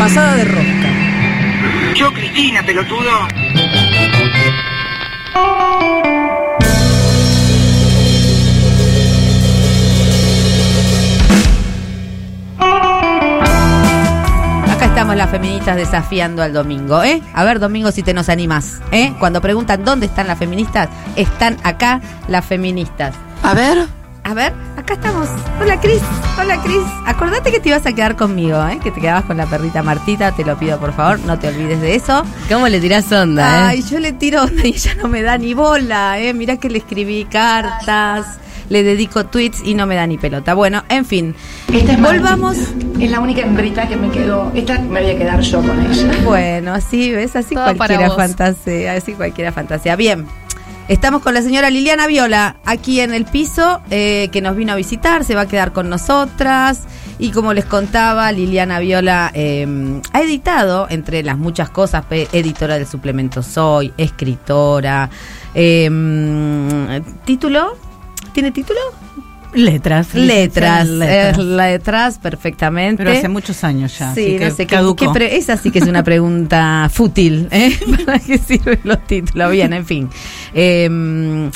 Pasada de rosca. Yo, Cristina, pelotudo. Acá estamos las feministas desafiando al domingo, ¿eh? A ver, domingo, si te nos animas, ¿eh? Cuando preguntan dónde están las feministas, están acá las feministas. A ver. A ver, acá estamos. Hola, Cris. Hola, Cris. Acordate que te ibas a quedar conmigo, ¿eh? Que te quedabas con la perrita Martita, te lo pido por favor, no te olvides de eso. ¿Cómo le tirás onda, Ay, eh? yo le tiro onda y ella no me da ni bola, ¿eh? Mirá que le escribí cartas, le dedico tweets y no me da ni pelota. Bueno, en fin. Esta es Volvamos. Es la única hembrita que me quedó. Esta me voy a quedar yo con ella. Bueno, así ves, así Todo cualquiera fantasía, así cualquiera fantasía. Bien, estamos con la señora Liliana Viola aquí en el piso, eh, que nos vino a visitar, se va a quedar con nosotras. Y como les contaba, Liliana Viola eh, ha editado, entre las muchas cosas, editora del suplemento Soy, escritora. eh, ¿Título? ¿Tiene título? Letras. Letras, Letras. eh, letras, perfectamente. Pero hace muchos años ya. Sí, así que no sé caducó. qué pre- esa sí que es una pregunta fútil. ¿eh? ¿Para qué sirven los títulos? Bien, en fin. Eh,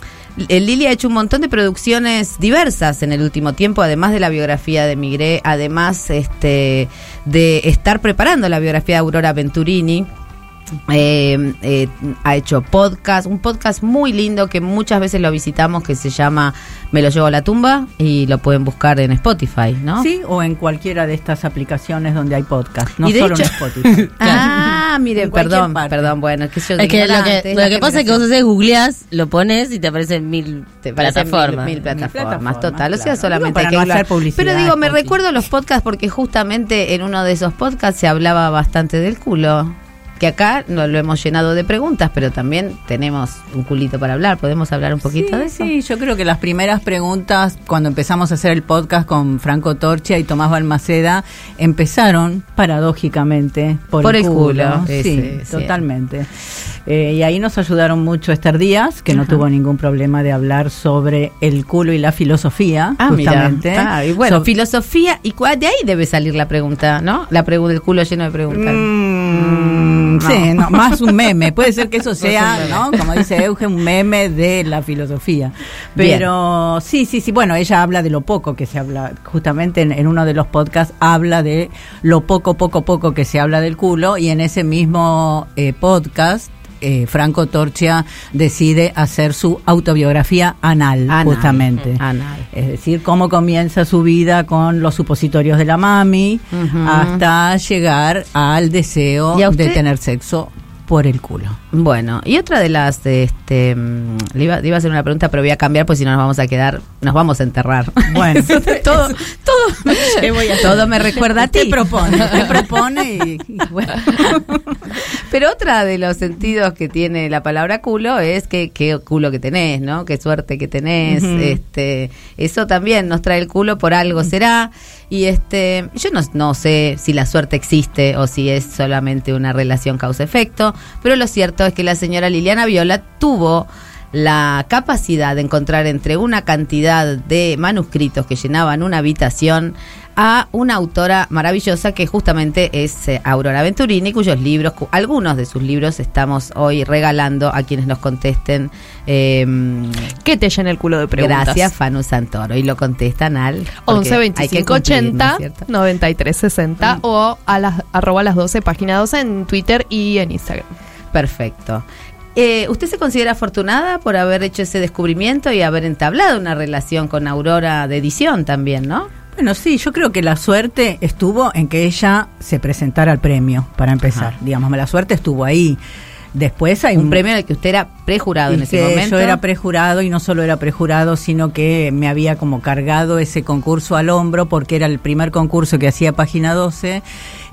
eh, Lili ha hecho un montón de producciones diversas en el último tiempo, además de la biografía de Migré, además este, de estar preparando la biografía de Aurora Venturini. Eh, eh, ha hecho podcast, un podcast muy lindo que muchas veces lo visitamos que se llama Me lo llevo a la tumba y lo pueden buscar en Spotify, ¿no? Sí, o en cualquiera de estas aplicaciones donde hay podcast, no Y de solo hecho- en Spotify. Ah, mire, perdón, parte. perdón, bueno, es que yo Es que lo ignorante, que, lo pasa es que vos haces googleás, lo pones y te aparecen mil Te parecen plataformas. Mil, mil plataformas, plataformas, total. O sea, solamente Digo, para hay que no hacer publicidad, Pero digo, me recuerdo los podcasts porque justamente en uno de esos podcasts se hablaba bastante del culo. Que acá no lo hemos llenado de preguntas, pero también tenemos un culito para hablar. ¿Podemos hablar un poquito sí, de eso? Sí, yo creo que las primeras preguntas, cuando empezamos a hacer el podcast con Franco Torcia y Tomás Balmaceda, empezaron paradójicamente por, Por el el culo. culo, Sí, totalmente. Eh, y ahí nos ayudaron mucho Esther Díaz, que no tuvo ningún problema de hablar sobre el culo y la filosofía, Ah, mira. justamente. Ah, y bueno, So- filosofía, y de ahí debe salir la pregunta, ¿no? La pregunta, el culo lleno de preguntas. Mm, Sí, no, más un meme. Puede ser que eso sea. ¿no? Como dice Euge, un meme de la filosofía. Pero sí, sí, sí. Bueno, ella habla de lo poco que se habla. Justamente en, en uno de los podcasts habla de lo poco, poco, poco que se habla del culo. Y en ese mismo eh, podcast. Eh, Franco Torcia decide hacer su autobiografía anal, Anal. justamente. Anal. Es decir, cómo comienza su vida con los supositorios de la mami hasta llegar al deseo ¿Y a de tener sexo por el culo. Bueno, y otra de las, este, mm, le iba, le iba a hacer una pregunta, pero voy a cambiar, pues si no nos vamos a quedar, nos vamos a enterrar. Bueno, todo, ¿Qué voy a hacer? todo me recuerda a ti. Te propone, te propone y, y bueno. Pero otra de los sentidos que tiene la palabra culo es que qué culo que tenés, ¿no? Qué suerte que tenés. Este, eso también nos trae el culo por algo será. Y este, yo no, no sé si la suerte existe o si es solamente una relación causa-efecto, pero lo cierto es que la señora Liliana Viola tuvo la capacidad de encontrar entre una cantidad de manuscritos que llenaban una habitación a una autora maravillosa que justamente es eh, Aurora Venturini, cuyos libros, cu- algunos de sus libros estamos hoy regalando a quienes nos contesten. eh, Que te llene el culo de preguntas. gracias, Fanu Santoro. Y lo contestan al 11 porque hay que 25 cumplir, ¿no 80 es cierto? 93 60 o a las arroba las 12 página 12 en Twitter y en Instagram. Perfecto. Eh, ¿Usted se considera afortunada por haber hecho ese descubrimiento y haber entablado una relación con Aurora de edición también, no? Bueno, sí, yo creo que la suerte estuvo en que ella se presentara al premio, para empezar. Ajá. Digamos, la suerte estuvo ahí. Después hay Un premio en el que usted era prejurado y en ese momento. Yo era prejurado y no solo era prejurado, sino que me había como cargado ese concurso al hombro porque era el primer concurso que hacía Página 12.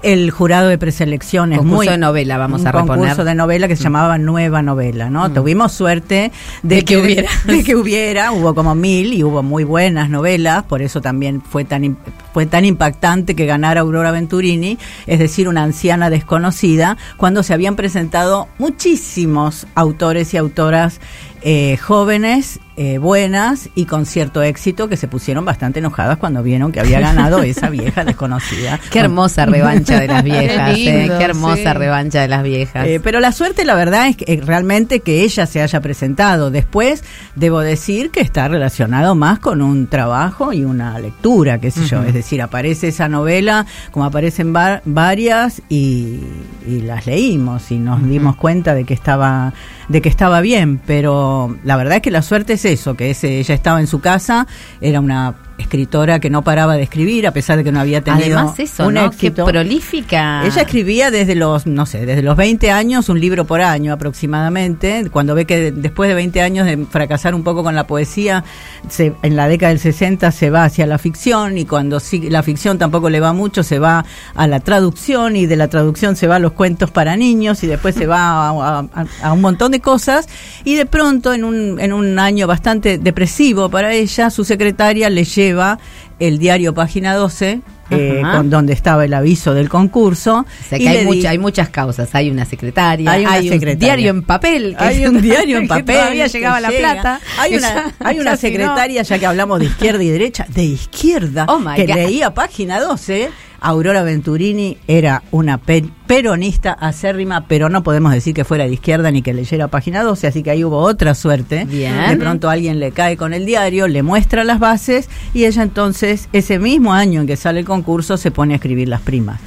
El jurado de preselección es Concurso muy de novela, vamos un a reponer. concurso de novela que se llamaba Nueva Novela, ¿no? Tuvimos suerte de, De que hubiera. de que hubiera, hubo como mil y hubo muy buenas novelas, por eso también fue tan fue tan impactante que ganara Aurora Venturini, es decir, una anciana desconocida, cuando se habían presentado muchísimos autores y autoras eh, jóvenes, eh, buenas y con cierto éxito que se pusieron bastante enojadas cuando vieron que había ganado esa vieja desconocida. Qué hermosa revancha de las viejas, Qué eh, qué hermosa sí. revancha de las viejas. Eh, pero la suerte, la verdad, es que realmente que ella se haya presentado. Después, debo decir que está relacionado más con un trabajo y una lectura, qué sé yo. Es decir, aparece esa novela, como aparecen va- varias, y, y las leímos y nos dimos cuenta de que estaba de que estaba bien. Pero la verdad es que la suerte es eso, que ese, ella estaba en su casa, era una escritora que no paraba de escribir, a pesar de que no había tenido Además eso, un ¿no? éxito. Qué prolífica. Ella escribía desde los, no sé, desde los 20 años, un libro por año aproximadamente. Cuando ve que después de 20 años de fracasar un poco con la poesía, se, en la década del 60 se va hacia la ficción y cuando sí, la ficción tampoco le va mucho, se va a la traducción y de la traducción se va a los cuentos para niños y después se va a, a- a un montón de cosas. Y de pronto, en un, en un año bastante depresivo para ella, su secretaria le lleva el diario Página 12. eh, con donde estaba el aviso del concurso. O sea y que hay, mucha- muchas causas. Hay una secretaria, Hay un diario en papel. que hay un diario en papel. Todavía llegaba la plata. Hay una, ya- hay una ya si no- secretaria, ya que hablamos de izquierda y derecha, de izquierda, Oh que God. leía página 12. Aurora Venturini era una pe- peronista acérrima, pero no podemos decir que fuera de izquierda ni que leyera página 12, así que ahí hubo otra suerte. Bien. De pronto alguien le cae con el diario, le muestra las bases y ella entonces, ese mismo año en que sale el concurso, se pone a escribir las primas.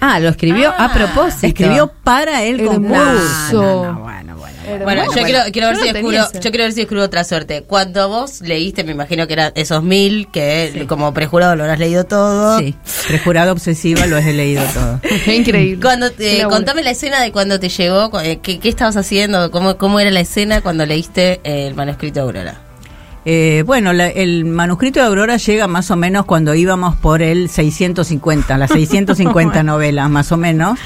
Ah, lo escribió a propósito. Escribió para el concurso. No, no, no, bueno, bueno. Era- Bueno, yo, quiero, quiero ver yo si descubro, yo quiero ver si descubro otra suerte. Cuando vos leíste, me imagino que eran esos mil, que como prejurado lo habrás leído todo. Sí, prejurado obsesiva lo he leído todo. Qué increíble. Cuando laburo. contame la escena de cuando te llegó, eh, qué, qué estabas haciendo, cómo, cómo era la escena cuando leíste eh, el manuscrito de Aurora. Eh, bueno, la- el manuscrito de Aurora llega más o menos cuando íbamos por el 650, las 650 novelas más o menos.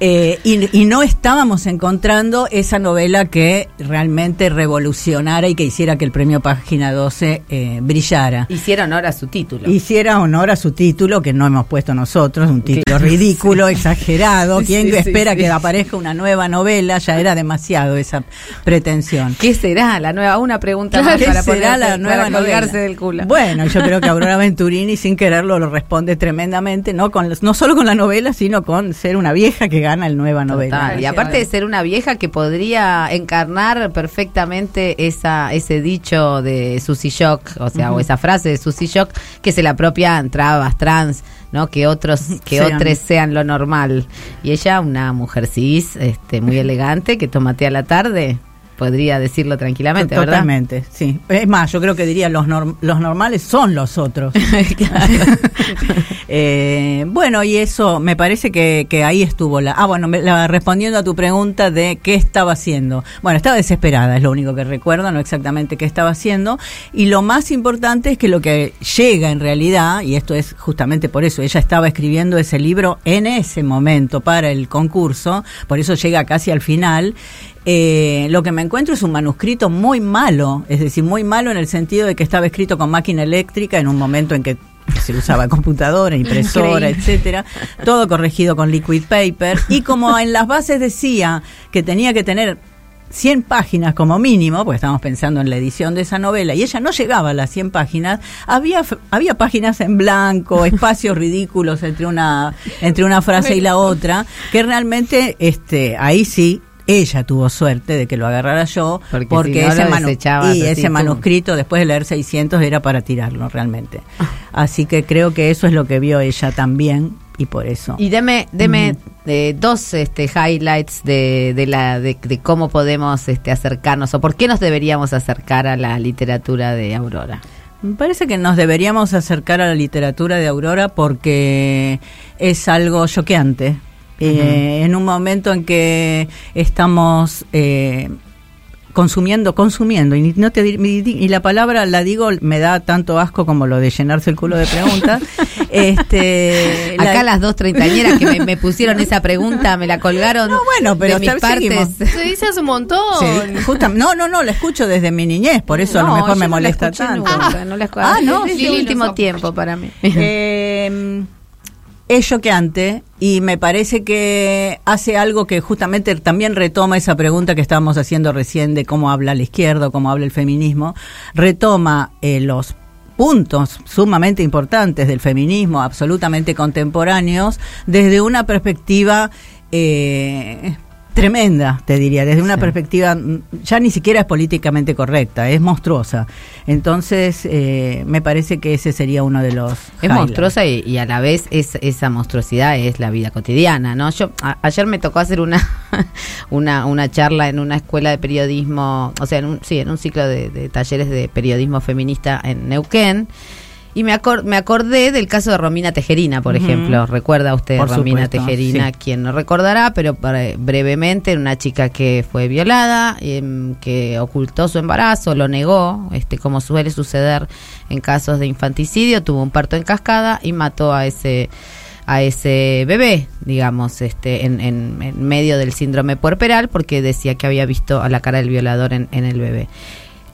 Eh, y, y no estábamos encontrando esa novela que realmente revolucionara y que hiciera que el premio Página 12 eh, brillara. Hicieron honor a su título. Hiciera honor a su título, que no hemos puesto nosotros, un título ridículo, exagerado. ¿Quién Sí, espera sí. que aparezca una nueva novela? Ya era demasiado esa pretensión. ¿Qué será la nueva? Una pregunta ¿Qué más para será la nueva novela? del culo. Bueno, yo creo que Aurora Venturini sin quererlo lo responde tremendamente, no con no solo con la novela, sino con ser una vieja que gana el nueva novela. Total. Y aparte de ser una vieja que podría encarnar perfectamente esa ese dicho de Susy Shock, o sea, o esa frase de Susy Shock que se la propia trabas trans, ¿no? Que otros que Sean. otros sean lo normal. Y ella una mujer cis, este muy elegante que toma té a la tarde, podría decirlo tranquilamente, ¿verdad? Totalmente, sí. Es más, yo creo que diría los norm- los normales son los otros. Eh, bueno, y eso me parece que, que ahí estuvo la. Ah, bueno, me- la- respondiendo a tu pregunta de qué estaba haciendo. Bueno, estaba desesperada, es lo único que recuerdo, no exactamente qué estaba haciendo. Y lo más importante es que lo que llega en realidad, y esto es justamente por eso, ella estaba escribiendo ese libro en ese momento para el concurso, por eso llega casi al final. Eh, lo que me encuentro es un manuscrito muy malo, es decir, muy malo en el sentido de que estaba escrito con máquina eléctrica en un momento en que se usaba computadora, impresora, etcétera, todo corregido con liquid paper y como en las bases decía que tenía que tener 100 páginas como mínimo, porque estábamos pensando en la edición de esa novela, y ella no llegaba a las 100 páginas, había, había páginas en blanco, espacios ridículos entre una, entre una frase y la otra, que realmente este, ahí sí ella tuvo suerte de que lo agarrara yo, Porque porque, si no ese, manu- y manuscrito después de leer 600 era para tirarlo realmente. Así que creo que eso es lo que vio ella también y por eso. Y deme, deme eh, dos este, highlights de, de la de, de cómo podemos este, acercarnos o por qué nos deberíamos acercar a la literatura de Aurora. Me parece que nos deberíamos acercar a la literatura de Aurora porque es algo choqueante. Eh, en un momento en que estamos eh, consumiendo, consumiendo, y, no te, y la palabra la digo, me da tanto asco como lo de llenarse el culo de preguntas. este, la- Acá las dos treintañeras que me, me pusieron esa pregunta, me la colgaron No, bueno, pero de mis partes. Se dice hace un montón. Sí, justa- no, no, no, la escucho desde mi niñez, por eso a lo mejor me no la molesta tanto. nunca, no la. Ah, no, es sí, el último tiempo para mí. Eh, es choqueante y me parece que hace algo que justamente también retoma esa pregunta que estábamos haciendo recién de cómo habla la izquierda, cómo habla el feminismo, retoma eh, los puntos sumamente importantes del feminismo, absolutamente contemporáneos, desde una perspectiva eh, tremenda, te diría, desde una perspectiva mm, ya ni siquiera es políticamente correcta, es monstruosa. Entonces, eh, me parece que ese sería uno de los... Es highlights. monstruosa y, y a la vez es, esa monstruosidad es la vida cotidiana, ¿no? Yo a- ayer me tocó hacer una, una una charla en una escuela de periodismo, o sea, en un, sí, en un ciclo de, de talleres de periodismo feminista en Neuquén. Y me, acor- me acordé del caso de Romina Tejerina, por ejemplo. ¿Recuerda usted Por Romina supuesto, Tejerina? sí. Quien no recordará, pero bre- brevemente, una chica que fue violada, em, que ocultó su embarazo, lo negó, este como suele suceder en casos de infanticidio, tuvo un parto en cascada y mató a ese a ese bebé, digamos, este, en, en- en medio del síndrome puerperal, porque decía que había visto a la cara del violador en, en el bebé.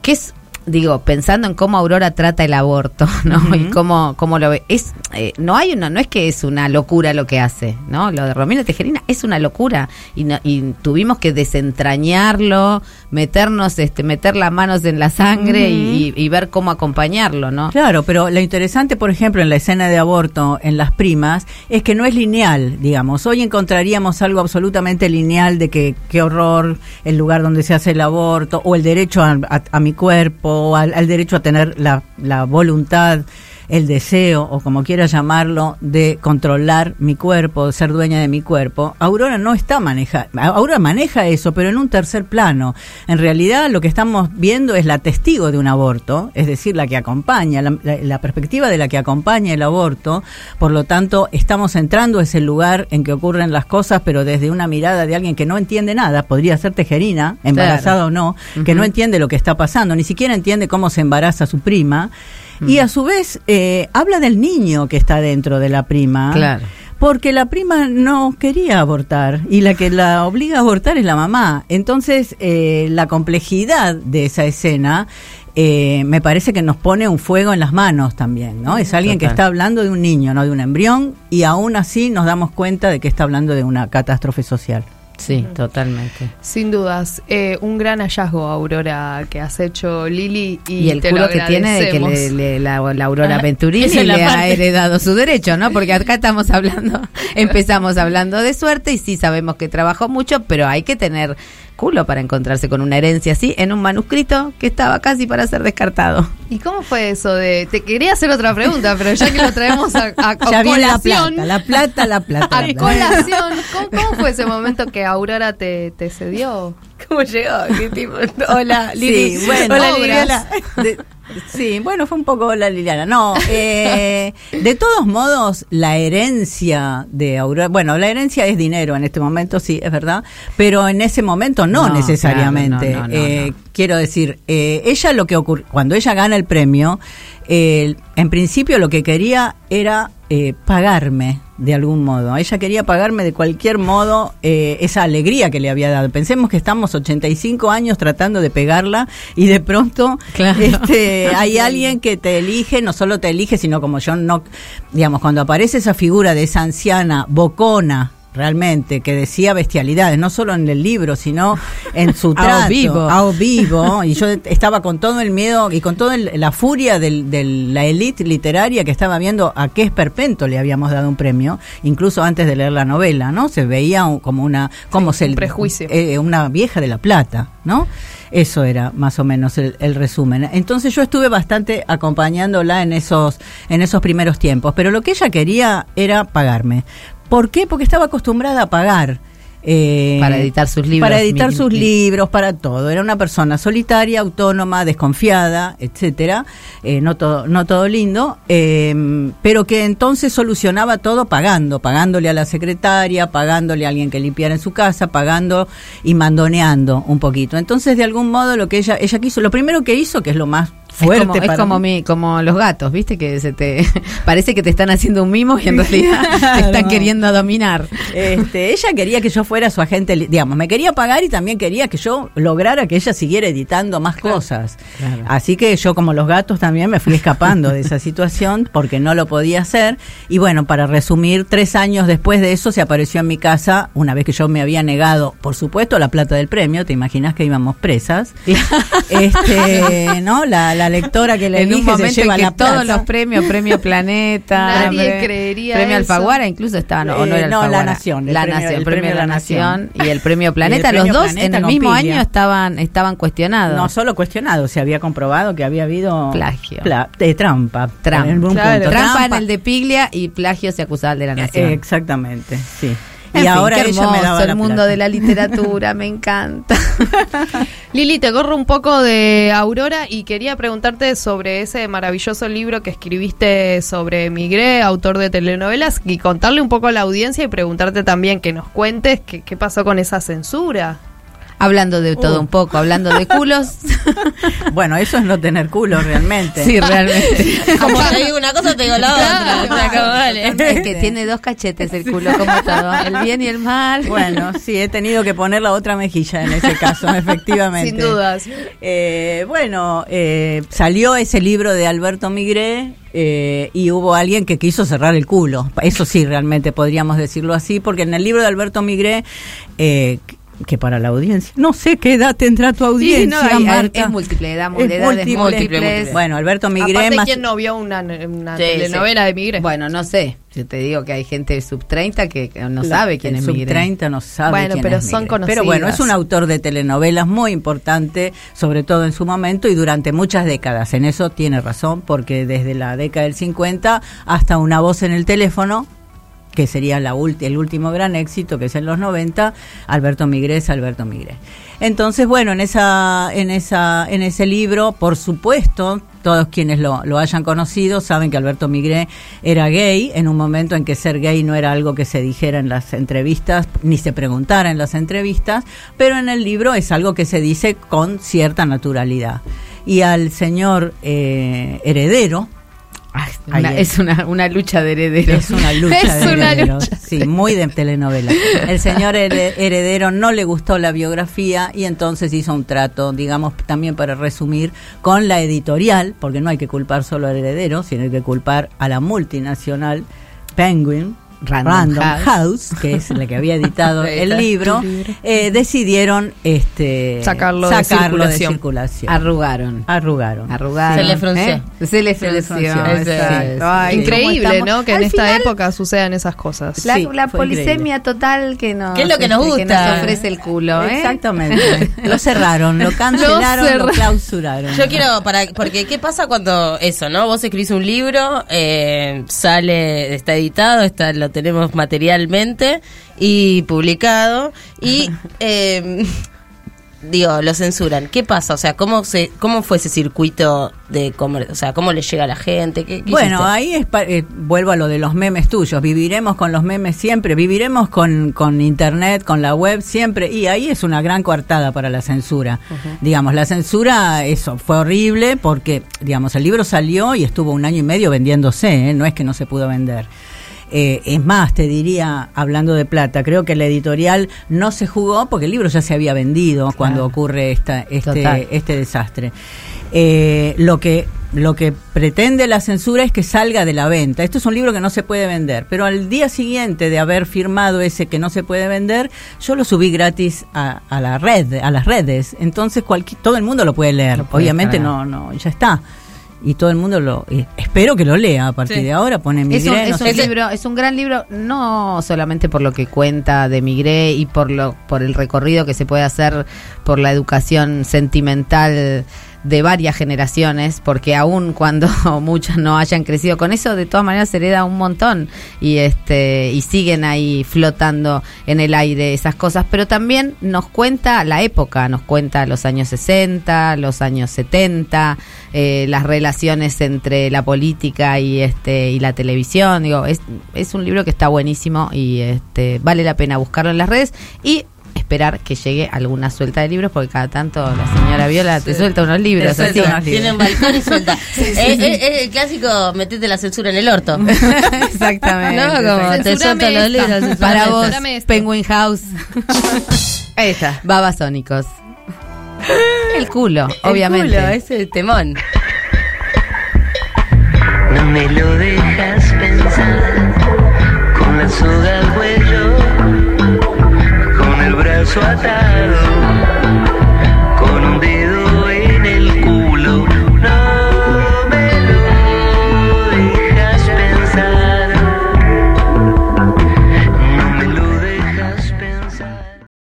Que es, digo, pensando en cómo Aurora trata el aborto, ¿no? Y cómo, cómo lo ve. Es, eh, no hay una, no es que es una locura lo que hace, ¿no? Lo de Romina Tejerina es una locura. Y, no- y tuvimos que desentrañarlo, meternos, este, meter las manos en la sangre y, y- y ver cómo acompañarlo, ¿no? Claro, pero lo interesante, por ejemplo, en la escena de aborto en las primas, es que no es lineal, digamos. Hoy encontraríamos algo absolutamente lineal de que qué horror el lugar donde se hace el aborto, o el derecho a, a- a mi cuerpo, o al, derecho a tener la, la voluntad, el deseo, o como quiera llamarlo, de controlar mi cuerpo, de ser dueña de mi cuerpo. Aurora no está manejando, Aurora maneja eso, pero en un tercer plano. En realidad lo que estamos viendo es la testigo de un aborto, es decir, la que acompaña, la, la- la perspectiva de la que acompaña el aborto. Por lo tanto, estamos entrando a ese lugar en que ocurren las cosas, pero desde una mirada de alguien que no entiende nada, podría ser tejerina, embarazada o no, que no entiende lo que está pasando, ni siquiera entiende cómo se embaraza su prima. Y a su vez eh, habla del niño que está dentro de la prima. Claro. Porque la prima no quería abortar y la que la obliga a abortar es la mamá. Entonces, eh, la complejidad de esa escena eh, me parece que nos pone un fuego en las manos también, ¿no? Es alguien que está hablando de un niño, no de un embrión, y aún así nos damos cuenta de que está hablando de una catástrofe social. Sí, totalmente. Sin dudas, eh, un gran hallazgo, Aurora, que has hecho, Lili. Y, Y, el te culo lo que tiene de que le, le- la, la Aurora Venturini le ha heredado su derecho, ¿no? Porque acá estamos hablando, empezamos hablando de suerte y sí sabemos que trabajó mucho, pero hay que tener culo para encontrarse con una herencia así en un manuscrito que estaba casi para ser descartado. ¿Y cómo fue eso de.? Te quería hacer otra pregunta, pero ya que lo traemos a, a- a ya viene la colación. plata, la plata, la plata. A la plata. colación, ¿cómo, cómo fue ese momento que Aurora te, te cedió? ¿Cómo llegó? ¿Qué tipo? Hola, Lili. Sí, bueno, Hola. Sí, bueno, fue un poco la Liliana. No, eh, de todos modos, la herencia de Aurora, bueno, la herencia es dinero en este momento, sí, es verdad, pero en ese momento no, No, necesariamente. claro, no, no, no, Eh. Quiero decir, eh, ella lo que ocurre, cuando ella gana el premio, eh, en principio lo que quería era eh, pagarme de algún modo. Ella quería pagarme de cualquier modo eh, esa alegría que le había dado. Pensemos que estamos 85 años tratando de pegarla y de pronto Claro. este, hay alguien que te elige, no solo te elige, sino como yo no, digamos, cuando aparece esa figura de esa anciana bocona, realmente, que decía bestialidades, no solo en el libro, sino en su A trato. vivo. A vivo. Y yo estaba con todo el miedo y con toda la furia de la élite literaria que estaba viendo a qué esperpento le habíamos dado un premio, incluso antes de leer la novela, ¿no? Se veía como una, como se un prejuicio. eh, una vieja de la plata, ¿no? Eso era más o menos el, el resumen. Entonces yo estuve bastante acompañándola en esos, en esos primeros tiempos, pero lo que ella quería era pagarme. ¿Por qué? Porque estaba acostumbrada a pagar. eh, Para editar sus libros. Para editar sus libros, para todo. Era una persona solitaria, autónoma, desconfiada, etcétera. Eh, no todo, no todo lindo, eh, pero que entonces solucionaba todo pagando, pagándole a la secretaria, pagándole a alguien que limpiara en su casa, pagando y mandoneando un poquito. Entonces, de algún modo, lo que ella, ella quiso, lo primero que hizo, que es lo más fuerte. es como, es mi, como los gatos, ¿viste? Que se te parece que te están haciendo un mimo y en realidad te están queriendo dominar. Este, ella quería que yo fuera su agente, digamos, me quería pagar y también quería que yo lograra que ella siguiera editando más cosas. Claro. Así que yo, como los gatos, también me fui escapando de esa situación porque no lo podía hacer. Y bueno, para resumir, tres años después de eso se apareció en mi casa, una vez que yo me había negado, por supuesto, la plata del premio, te imaginas que íbamos presas. este, ¿no? La, la lectora que le en un dije se momento en que la todos los premios, premio Planeta, Nadie pre- creería premio eso. Alfaguara, incluso estaban, o no Eh, era no, La. Nación, el la premio- Nación, el premio, La Nación Nación. y el premio el Planeta, premio los dos Planeta en el mismo año estaban estaban cuestionados. No solo cuestionado, se había comprobado que había habido Plagio. pla- de trampa. Trampa. En un Claro. punto. Trampa en el de Piglia y plagio se acusaba al de la Nación. Eh, Exactamente, sí. Y fin, ahora qué ella me daba el la mundo plata. de la literatura, me encanta. Lili, te corro un poco de Aurora y quería preguntarte sobre ese maravilloso libro que escribiste sobre Migré, autor de telenovelas, y contarle un poco a la audiencia y preguntarte también que nos cuentes qué, qué pasó con esa censura. Hablando de todo Uh. un poco, hablando de culos. Bueno, eso es no tener culo realmente. sí, realmente. Como te digo una cosa, te digo la otra. Como. Es que tiene dos cachetes el culo, como todo. El bien y el mal. Bueno, sí, he tenido que poner la otra mejilla en ese caso, efectivamente. Sin dudas. Eh, bueno, eh, salió ese libro de Alberto Migré eh, y hubo alguien que quiso cerrar el culo. Eso sí, realmente podríamos decirlo así, porque en el libro de Alberto Migré, eh, que para la audiencia, no sé qué edad tendrá tu Sí, audiencia, no, hay- Marta. es múltiple, edad, Es de edades múltiple. múltiples. Bueno, Alberto Migré Aparte, más... ¿quién no vio una, una Sí, telenovela de Migré? Bueno, no sé. Yo te digo que hay gente sub 30 que no La- sabe quién es sub Migré. 30 no sabe Bueno, quién pero es son Migré. Pero bueno, es conocidas. un autor de telenovelas muy importante, sobre todo en su momento y durante muchas décadas. En eso tiene razón, porque desde la década del 50 hasta Una voz en el teléfono, que sería el último gran éxito, que es en los 90, Alberto Migré es Alberto Migré. Entonces, bueno, en en en ese libro, por supuesto, todos quienes lo, lo hayan conocido saben que Alberto Migré era gay en un momento en que ser gay no era algo que se dijera en las entrevistas, ni se preguntara en las entrevistas, pero en el libro es algo que se dice con cierta naturalidad. Y al señor eh, heredero, una- es. una, una lucha de herederos. es una lucha Es de una herederos. lucha. Sí, muy de telenovela. El señor here- heredero no le gustó la biografía y entonces hizo un trato, digamos, también para resumir, con la editorial, porque no hay que culpar solo al heredero, sino hay que culpar a la multinacional Penguin. Random House. House. que es la que había editado el libro, eh, decidieron este, Sacarlo de circulación. circulación. Arrugaron. Arrugaron. Arrugaron. Se le frunció. ¿eh? Se le frunció. frunció, exacto. sí. Ay, ¿cómo Increíble? ¿no? Que en esta final, época sucedan esas cosas. La, Sí, la fue polisemia increíble. total que nos, ¿Qué es lo que nos este, gusta? nos ofrece el culo, ¿eh? Exactamente. lo cerraron, lo cancelaron, lo, clausuraron. Yo quiero, para porque ¿qué pasa cuando eso, no? Vos escribís un libro, eh, sale, está editado, está lo tenemos materialmente y publicado y eh, digo, lo censuran. ¿Qué pasa? O sea, ¿cómo se cómo fue ese circuito de comer, o sea, cómo le llega a la gente? ¿Qué, qué Bueno, hiciste? ahí es pa- eh, vuelvo a lo de los memes tuyos. Viviremos con los memes siempre, viviremos con, con internet, con la web siempre. Y ahí es una gran coartada para la censura. Digamos, la censura, eso, fue horrible porque, digamos, el libro salió y estuvo un año y medio vendiéndose, ¿eh? no es que no se pudo vender. Eh, es más, te diría, hablando de plata, creo que la editorial no se jugó porque el libro ya se había vendido cuando ocurre esta, este, Total. este desastre. Eh, lo que lo que pretende la censura es que salga de la venta. Esto es un libro que no se puede vender, pero al día siguiente de haber firmado ese que no se puede vender, yo lo subí gratis a, a la red, a las redes. Entonces todo el mundo lo puede leer. Puede Obviamente no, no, ya está. Y todo el mundo lo y espero que lo lea a partir Sí. de ahora. Pone Es un, migré, es no un sé qué. libro, es un gran libro, no solamente por lo que cuenta de Migré y por lo, por el recorrido que se puede hacer por la educación sentimental de varias generaciones, porque aún cuando muchas no hayan crecido con eso, de todas maneras se hereda un montón y este y siguen ahí flotando en el aire esas cosas, pero también nos cuenta la época, nos cuenta los años 60, los años 70, eh, las relaciones entre la política y este y la televisión, digo, es, es un libro que está buenísimo y este vale la pena buscarlo en las redes. Y esperar que llegue alguna suelta de libros, porque cada tanto la señora Viola te suelta unos libros. Así. suelta, Tiene un balcón y suelta. Es, es- es el clásico, metete la censura en el orto. Exactamente. No, como te sueltan los libros. Para vos, esta. Penguin House. Ahí está. Babasónicos. El culo, El obviamente. culo, ese temón. No me lo dejas pensar con la soga sweater.